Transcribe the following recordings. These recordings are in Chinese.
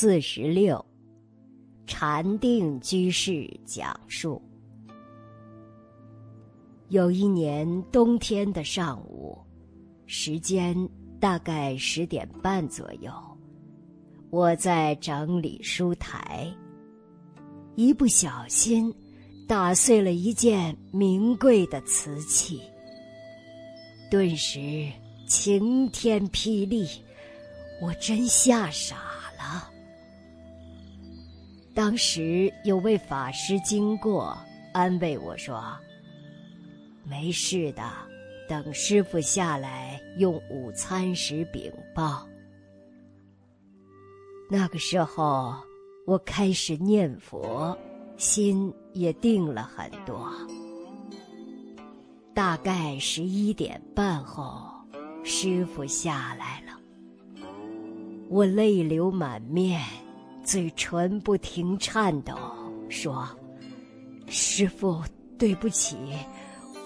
四十六，禅定居士讲述。有一年冬天的上午，时间大概十点半左右，我在整理书台，一不小心打碎了一件名贵的瓷器，顿时晴天霹雳。我真吓傻了。当时有位法师经过，安慰我说：“没事的，等师傅下来用午餐时禀报。”那个时候，我开始念佛，心也定了很多。大概十一点半后，师傅下来了。我泪流满面，嘴唇不停颤抖，说：“师傅，对不起，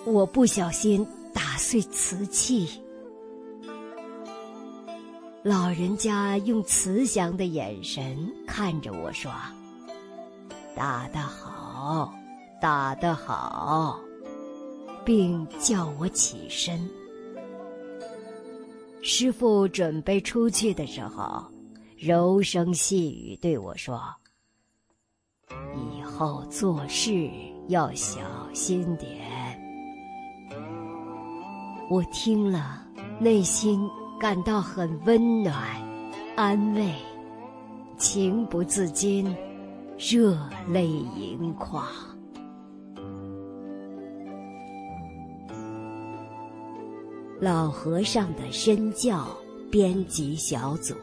我不小心打碎瓷器。”老人家用慈祥的眼神看着我说：“打得好，打得好，并叫我起身。”师傅准备出去的时候，柔声细语对我说：“以后做事要小心点。”我听了，内心感到很温暖、安慰，情不自禁，热泪盈眶。老和尚的身教编辑小组。